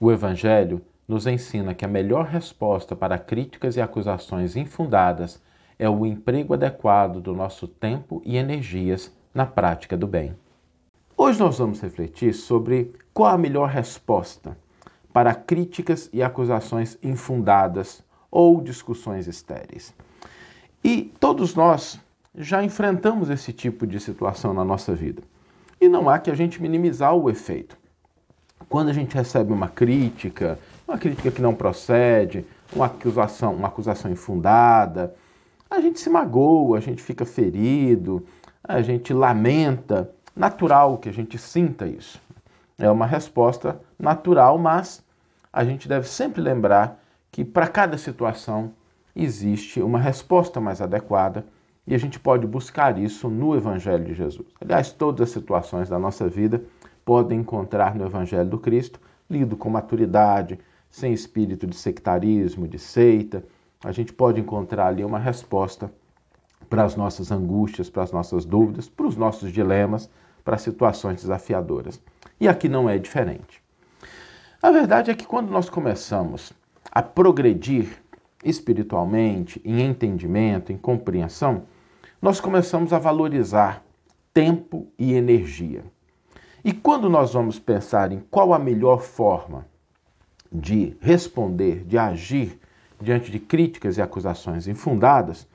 O Evangelho nos ensina que a melhor resposta para críticas e acusações infundadas é o emprego adequado do nosso tempo e energias na prática do bem. Hoje nós vamos refletir sobre qual a melhor resposta para críticas e acusações infundadas ou discussões estéreis. E todos nós já enfrentamos esse tipo de situação na nossa vida. E não há que a gente minimizar o efeito. Quando a gente recebe uma crítica, uma crítica que não procede, uma acusação, uma acusação infundada, a gente se magoa, a gente fica ferido, a gente lamenta. Natural que a gente sinta isso. É uma resposta natural, mas a gente deve sempre lembrar que para cada situação existe uma resposta mais adequada e a gente pode buscar isso no Evangelho de Jesus. Aliás, todas as situações da nossa vida podem encontrar no Evangelho do Cristo, lido com maturidade, sem espírito de sectarismo, de seita. A gente pode encontrar ali uma resposta para as nossas angústias, para as nossas dúvidas, para os nossos dilemas, para situações desafiadoras. E aqui não é diferente. A verdade é que quando nós começamos a progredir espiritualmente, em entendimento, em compreensão, nós começamos a valorizar tempo e energia. E quando nós vamos pensar em qual a melhor forma de responder, de agir diante de críticas e acusações infundadas,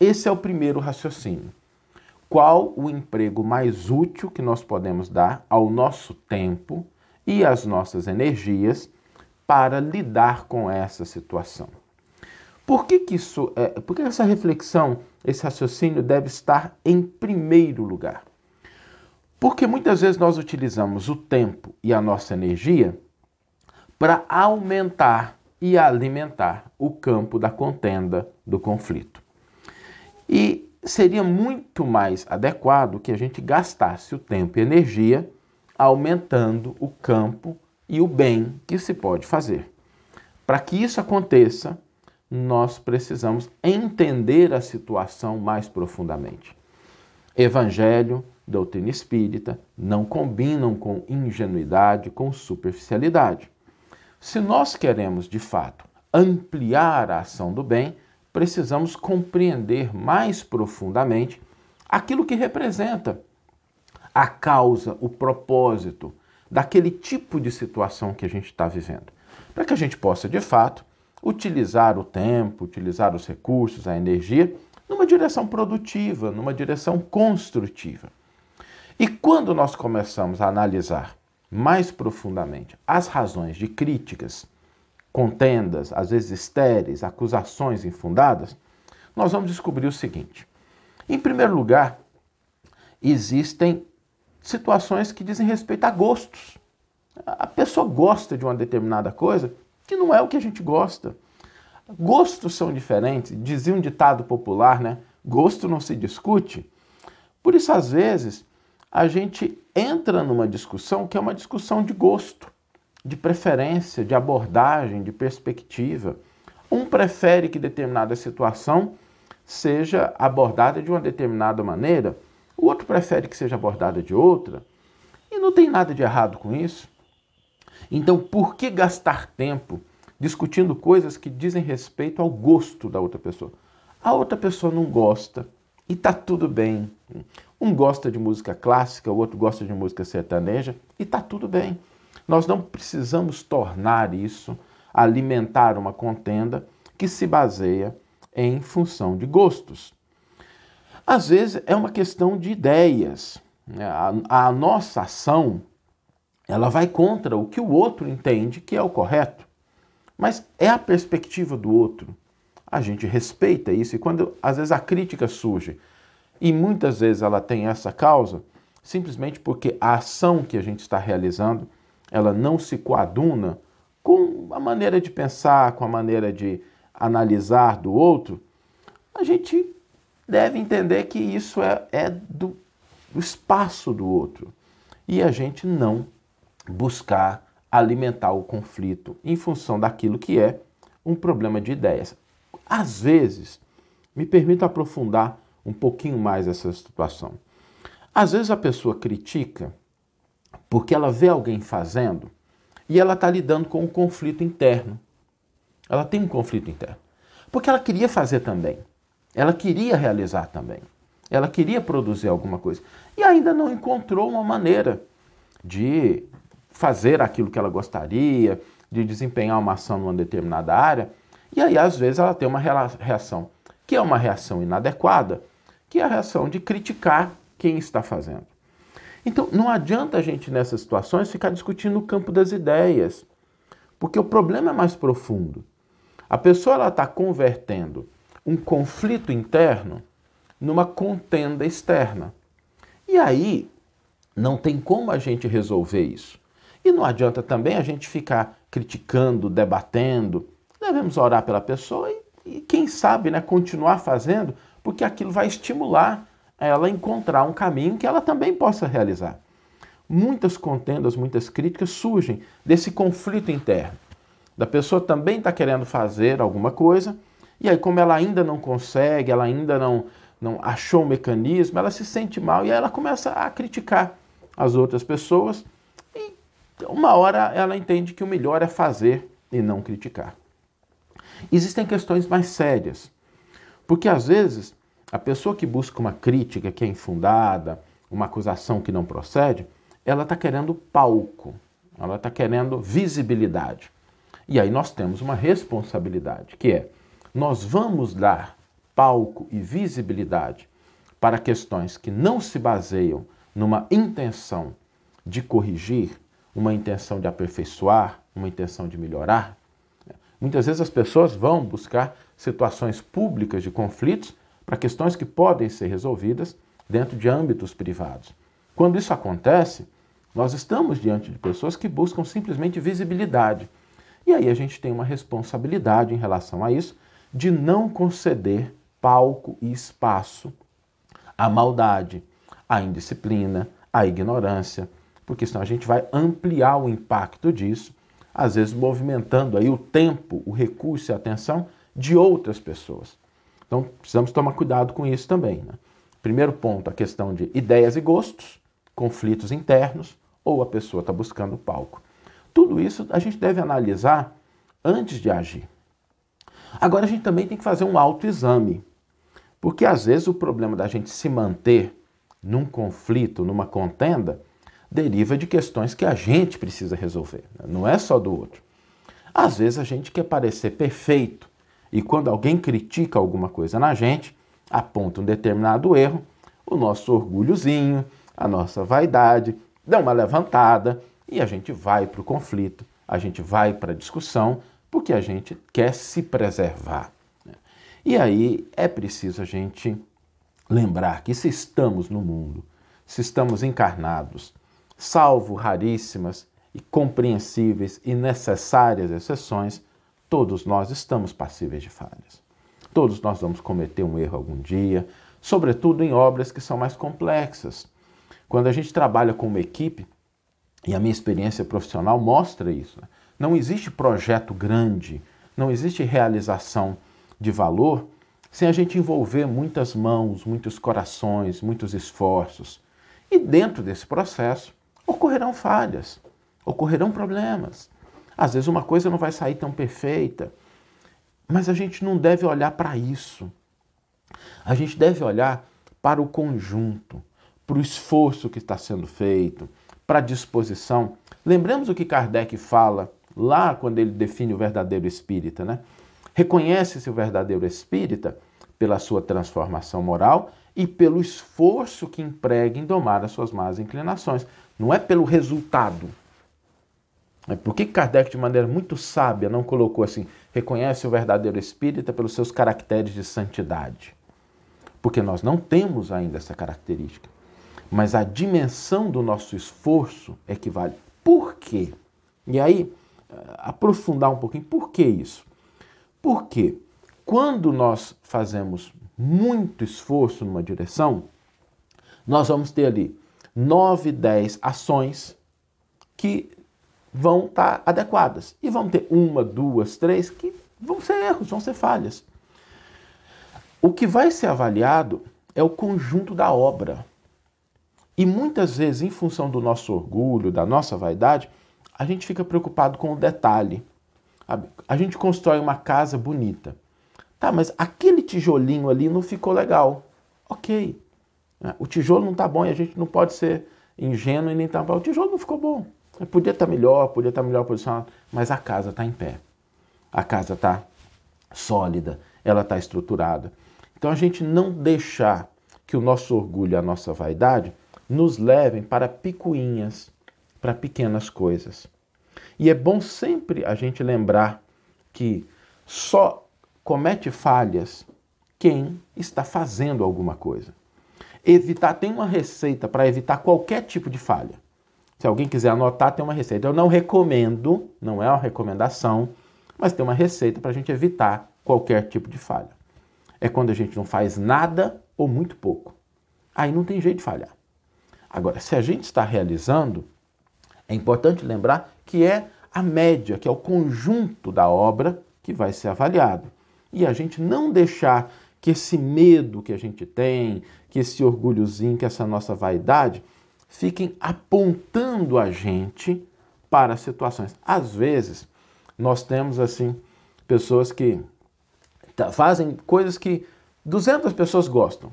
esse é o primeiro raciocínio. Qual o emprego mais útil que nós podemos dar ao nosso tempo e às nossas energias para lidar com essa situação? Por que, que isso é, por que essa reflexão, esse raciocínio deve estar em primeiro lugar? Porque muitas vezes nós utilizamos o tempo e a nossa energia para aumentar e alimentar o campo da contenda, do conflito. E seria muito mais adequado que a gente gastasse o tempo e energia aumentando o campo e o bem que se pode fazer. Para que isso aconteça, nós precisamos entender a situação mais profundamente. Evangelho, doutrina espírita não combinam com ingenuidade, com superficialidade. Se nós queremos, de fato, ampliar a ação do bem, precisamos compreender mais profundamente aquilo que representa a causa, o propósito daquele tipo de situação que a gente está vivendo, para que a gente possa, de fato, utilizar o tempo, utilizar os recursos, a energia, numa direção produtiva, numa direção construtiva. E quando nós começamos a analisar mais profundamente as razões de críticas, contendas, às vezes estéreis, acusações infundadas, nós vamos descobrir o seguinte: em primeiro lugar, existem situações que dizem respeito a gostos. A pessoa gosta de uma determinada coisa que não é o que a gente gosta. Gostos são diferentes, dizia um ditado popular, né? Gosto não se discute. Por isso, às vezes, a gente entra numa discussão que é uma discussão de gosto, de preferência, de abordagem, de perspectiva. Um prefere que determinada situação seja abordada de uma determinada maneira, o outro prefere que seja abordada de outra. E não tem nada de errado com isso. Então, por que gastar tempo discutindo coisas que dizem respeito ao gosto da outra pessoa? A outra pessoa não gosta e tá tudo bem. Um gosta de música clássica, o outro gosta de música sertaneja e tá tudo bem. Nós não precisamos tornar isso alimentar uma contenda que se baseia em função de gostos. Às vezes é uma questão de ideias. A, a nossa ação ela vai contra o que o outro entende que é o correto. Mas é a perspectiva do outro. A gente respeita isso e quando às vezes a crítica surge e muitas vezes ela tem essa causa, simplesmente porque a ação que a gente está realizando, ela não se coaduna com a maneira de pensar, com a maneira de analisar do outro, a gente deve entender que isso é, é do, do espaço do outro. E a gente não buscar alimentar o conflito em função daquilo que é um problema de ideias. Às vezes, me permito aprofundar um pouquinho mais essa situação. Às vezes a pessoa critica porque ela vê alguém fazendo e ela está lidando com um conflito interno. Ela tem um conflito interno. Porque ela queria fazer também. Ela queria realizar também. Ela queria produzir alguma coisa. E ainda não encontrou uma maneira de fazer aquilo que ela gostaria, de desempenhar uma ação numa determinada área. E aí, às vezes, ela tem uma reação que é uma reação inadequada, que é a reação de criticar quem está fazendo. Então, não adianta a gente, nessas situações, ficar discutindo o campo das ideias, porque o problema é mais profundo. A pessoa está convertendo um conflito interno numa contenda externa. E aí, não tem como a gente resolver isso. E não adianta também a gente ficar criticando, debatendo. Devemos orar pela pessoa e, e quem sabe, né, continuar fazendo, porque aquilo vai estimular ela a encontrar um caminho que ela também possa realizar. Muitas contendas, muitas críticas surgem desse conflito interno. Da pessoa também está querendo fazer alguma coisa, e aí, como ela ainda não consegue, ela ainda não, não achou um mecanismo, ela se sente mal e aí ela começa a criticar as outras pessoas uma hora ela entende que o melhor é fazer e não criticar. Existem questões mais sérias, porque às vezes a pessoa que busca uma crítica que é infundada, uma acusação que não procede, ela está querendo palco, ela está querendo visibilidade. E aí nós temos uma responsabilidade, que é nós vamos dar palco e visibilidade para questões que não se baseiam numa intenção de corrigir, uma intenção de aperfeiçoar, uma intenção de melhorar. Muitas vezes as pessoas vão buscar situações públicas de conflitos para questões que podem ser resolvidas dentro de âmbitos privados. Quando isso acontece, nós estamos diante de pessoas que buscam simplesmente visibilidade. E aí a gente tem uma responsabilidade em relação a isso de não conceder palco e espaço à maldade, a indisciplina, a ignorância, porque senão a gente vai ampliar o impacto disso, às vezes movimentando aí o tempo, o recurso e a atenção de outras pessoas. Então precisamos tomar cuidado com isso também. Né? Primeiro ponto, a questão de ideias e gostos, conflitos internos, ou a pessoa está buscando palco. Tudo isso a gente deve analisar antes de agir. Agora a gente também tem que fazer um autoexame, porque às vezes o problema da gente se manter num conflito, numa contenda, deriva de questões que a gente precisa resolver, né? não é só do outro. Às vezes a gente quer parecer perfeito e quando alguém critica alguma coisa na gente, aponta um determinado erro, o nosso orgulhozinho, a nossa vaidade dá uma levantada e a gente vai para o conflito, a gente vai para a discussão, porque a gente quer se preservar. Né? E aí é preciso a gente lembrar que se estamos no mundo, se estamos encarnados, salvo raríssimas e compreensíveis e necessárias exceções, todos nós estamos passíveis de falhas. Todos nós vamos cometer um erro algum dia, sobretudo em obras que são mais complexas. Quando a gente trabalha com uma equipe, e a minha experiência profissional mostra isso, né? não existe projeto grande, não existe realização de valor sem a gente envolver muitas mãos, muitos corações, muitos esforços. E dentro desse processo ocorrerão falhas, ocorrerão problemas. Às vezes uma coisa não vai sair tão perfeita, mas a gente não deve olhar para isso. A gente deve olhar para o conjunto, para o esforço que está sendo feito, para a disposição. Lembramos o que Kardec fala lá quando ele define o verdadeiro espírita, né? Reconhece-se o verdadeiro espírita pela sua transformação moral e pelo esforço que emprega em domar as suas más inclinações. Não é pelo resultado. É por que Kardec, de maneira muito sábia, não colocou assim: reconhece o verdadeiro espírita pelos seus caracteres de santidade? Porque nós não temos ainda essa característica. Mas a dimensão do nosso esforço é que vale. Por quê? E aí, aprofundar um pouquinho, por que isso? Porque quando nós fazemos muito esforço numa direção, nós vamos ter ali 9, 10 ações que vão estar adequadas. E vamos ter uma, duas, três que vão ser erros, vão ser falhas. O que vai ser avaliado é o conjunto da obra. E muitas vezes, em função do nosso orgulho, da nossa vaidade, a gente fica preocupado com o detalhe. A gente constrói uma casa bonita. Tá, mas aquele tijolinho ali não ficou legal. Ok. Né? O tijolo não está bom e a gente não pode ser ingênuo e nem tampar. O tijolo não ficou bom. Podia estar tá melhor, podia estar tá melhor posicionado, mas a casa está em pé. A casa está sólida, ela está estruturada. Então a gente não deixar que o nosso orgulho e a nossa vaidade nos levem para picuinhas, para pequenas coisas. E é bom sempre a gente lembrar que só comete falhas quem está fazendo alguma coisa. Evitar, tem uma receita para evitar qualquer tipo de falha. Se alguém quiser anotar, tem uma receita. Eu não recomendo, não é uma recomendação, mas tem uma receita para a gente evitar qualquer tipo de falha. É quando a gente não faz nada ou muito pouco. Aí não tem jeito de falhar. Agora, se a gente está realizando, é importante lembrar que é a média, que é o conjunto da obra que vai ser avaliado. E a gente não deixar que esse medo que a gente tem, que esse orgulhozinho, que essa nossa vaidade, fiquem apontando a gente para situações. Às vezes, nós temos assim pessoas que fazem coisas que 200 pessoas gostam,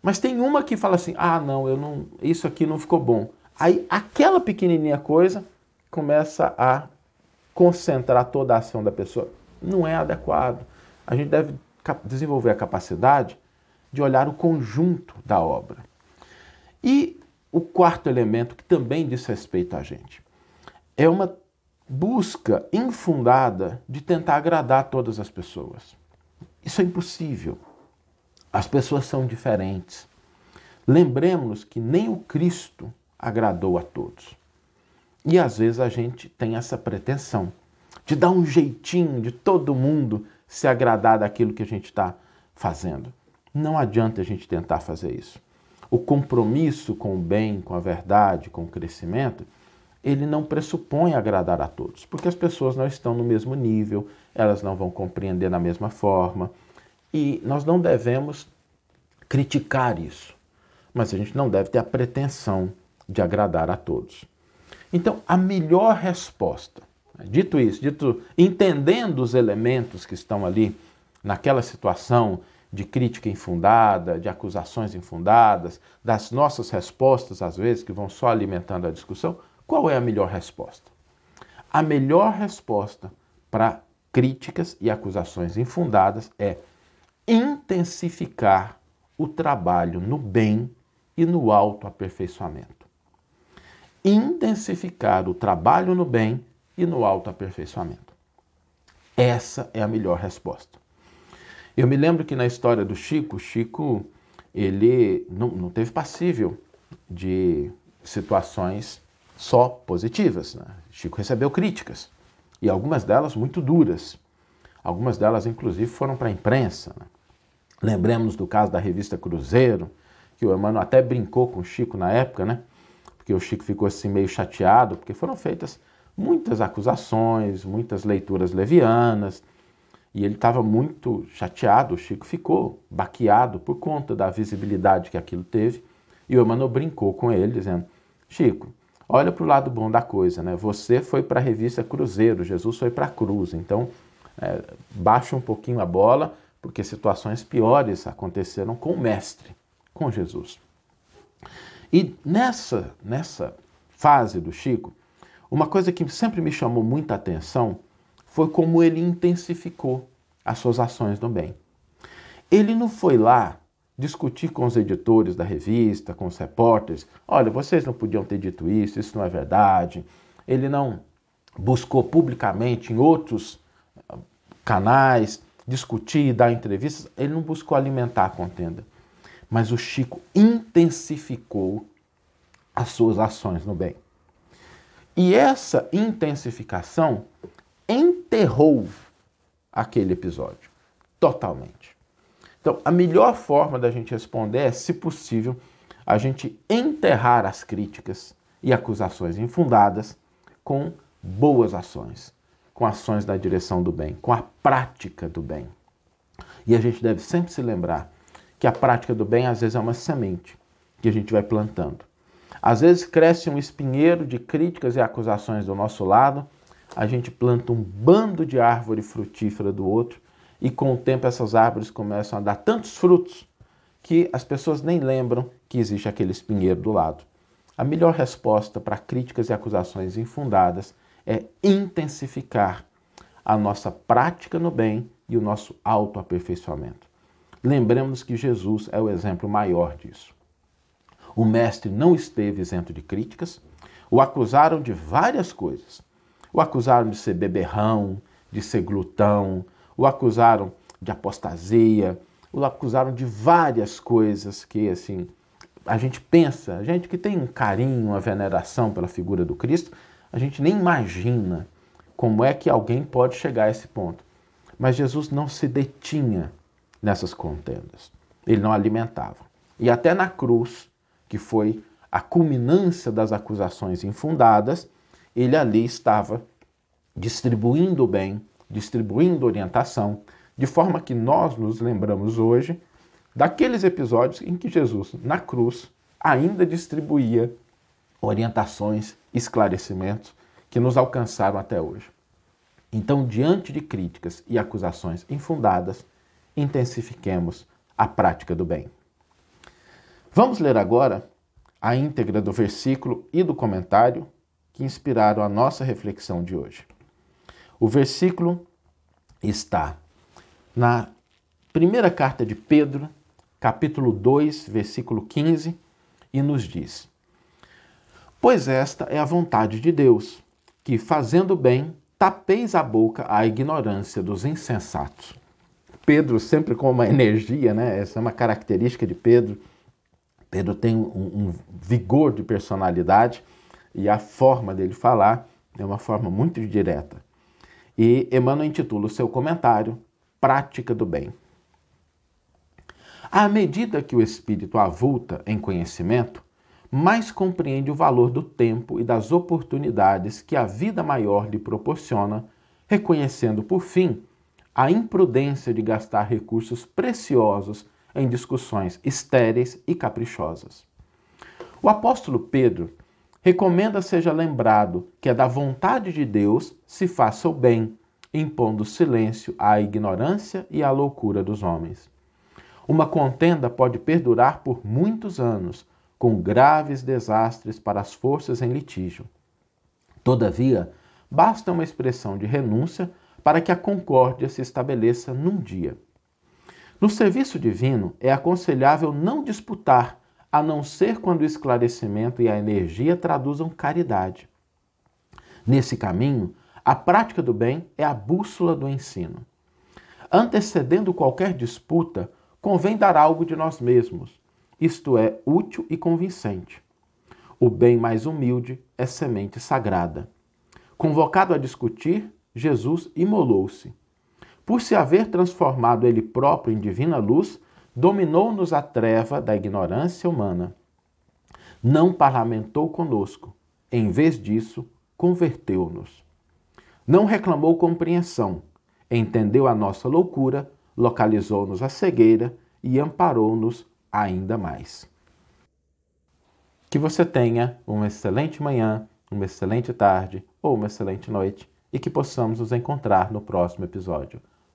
mas tem uma que fala assim: "Ah, não, eu não, isso aqui não ficou bom". Aí aquela pequenininha coisa começa a concentrar toda a ação da pessoa. Não é adequado. A gente deve desenvolver a capacidade de olhar o conjunto da obra. E o quarto elemento que também diz respeito a gente é uma busca infundada de tentar agradar todas as pessoas. Isso é impossível. As pessoas são diferentes. Lembremos que nem o Cristo agradou a todos. E às vezes a gente tem essa pretensão de dar um jeitinho de todo mundo se agradar daquilo que a gente está fazendo. Não adianta a gente tentar fazer isso. O compromisso com o bem, com a verdade, com o crescimento, ele não pressupõe agradar a todos, porque as pessoas não estão no mesmo nível, elas não vão compreender da mesma forma, e nós não devemos criticar isso, mas a gente não deve ter a pretensão de agradar a todos. Então, a melhor resposta, dito isso, dito entendendo os elementos que estão ali naquela situação de crítica infundada, de acusações infundadas, das nossas respostas às vezes que vão só alimentando a discussão, qual é a melhor resposta? A melhor resposta para críticas e acusações infundadas é intensificar o trabalho no bem e no autoaperfeiçoamento intensificar o trabalho no bem e no autoaperfeiçoamento. Essa é a melhor resposta. Eu me lembro que na história do Chico, Chico ele não, não teve passível de situações só positivas. Né? Chico recebeu críticas e algumas delas muito duras. Algumas delas, inclusive, foram para a imprensa. Né? Lembremos do caso da revista Cruzeiro, que o Emmanuel até brincou com o Chico na época, né? porque o Chico ficou assim meio chateado, porque foram feitas muitas acusações, muitas leituras levianas, e ele estava muito chateado, o Chico ficou baqueado por conta da visibilidade que aquilo teve, e o Emmanuel brincou com ele, dizendo, Chico, olha para o lado bom da coisa, né? Você foi para a revista Cruzeiro, Jesus foi para a cruz, então é, baixa um pouquinho a bola, porque situações piores aconteceram com o Mestre, com Jesus. E nessa, nessa fase do Chico, uma coisa que sempre me chamou muita atenção foi como ele intensificou as suas ações no bem. Ele não foi lá discutir com os editores da revista, com os repórteres, olha, vocês não podiam ter dito isso, isso não é verdade. Ele não buscou publicamente em outros ah, canais discutir, dar entrevistas, ele não buscou alimentar a contenda. Mas o Chico intensificou as suas ações no bem. E essa intensificação enterrou aquele episódio totalmente. Então, a melhor forma da gente responder é, se possível, a gente enterrar as críticas e acusações infundadas com boas ações, com ações na direção do bem, com a prática do bem. E a gente deve sempre se lembrar que a prática do bem às vezes é uma semente que a gente vai plantando. Às vezes cresce um espinheiro de críticas e acusações do nosso lado, a gente planta um bando de árvore frutífera do outro, e com o tempo essas árvores começam a dar tantos frutos que as pessoas nem lembram que existe aquele espinheiro do lado. A melhor resposta para críticas e acusações infundadas é intensificar a nossa prática no bem e o nosso autoaperfeiçoamento. Lembremos que Jesus é o exemplo maior disso. O mestre não esteve isento de críticas, o acusaram de várias coisas. O acusaram de ser beberrão, de ser glutão, o acusaram de apostasia, o acusaram de várias coisas que, assim, a gente pensa, a gente que tem um carinho, uma veneração pela figura do Cristo, a gente nem imagina como é que alguém pode chegar a esse ponto. Mas Jesus não se detinha nessas contendas. Ele não alimentava. E até na cruz, que foi a culminância das acusações infundadas, ele ali estava distribuindo bem, distribuindo orientação, de forma que nós nos lembramos hoje daqueles episódios em que Jesus, na cruz, ainda distribuía orientações, esclarecimentos que nos alcançaram até hoje. Então, diante de críticas e acusações infundadas, intensifiquemos a prática do bem. Vamos ler agora a íntegra do versículo e do comentário que inspiraram a nossa reflexão de hoje. O versículo está na primeira carta de Pedro, capítulo 2, versículo 15, e nos diz: Pois esta é a vontade de Deus, que fazendo bem, tapeis a boca à ignorância dos insensatos. Pedro sempre com uma energia, né? Essa é uma característica de Pedro Pedro tem um, um vigor de personalidade e a forma dele falar é uma forma muito direta. E Emmanuel intitula o seu comentário Prática do Bem. À medida que o espírito avulta em conhecimento, mais compreende o valor do tempo e das oportunidades que a vida maior lhe proporciona, reconhecendo, por fim, a imprudência de gastar recursos preciosos em discussões estéreis e caprichosas. O apóstolo Pedro recomenda seja lembrado que é da vontade de Deus se faça o bem, impondo silêncio à ignorância e à loucura dos homens. Uma contenda pode perdurar por muitos anos, com graves desastres para as forças em litígio. Todavia, basta uma expressão de renúncia para que a concórdia se estabeleça num dia. No serviço divino, é aconselhável não disputar, a não ser quando o esclarecimento e a energia traduzam caridade. Nesse caminho, a prática do bem é a bússola do ensino. Antecedendo qualquer disputa, convém dar algo de nós mesmos, isto é, útil e convincente. O bem mais humilde é semente sagrada. Convocado a discutir, Jesus imolou-se por se haver transformado ele próprio em divina luz, dominou-nos a treva da ignorância humana. Não parlamentou conosco, em vez disso, converteu-nos. Não reclamou compreensão, entendeu a nossa loucura, localizou-nos a cegueira e amparou-nos ainda mais. Que você tenha uma excelente manhã, uma excelente tarde ou uma excelente noite e que possamos nos encontrar no próximo episódio.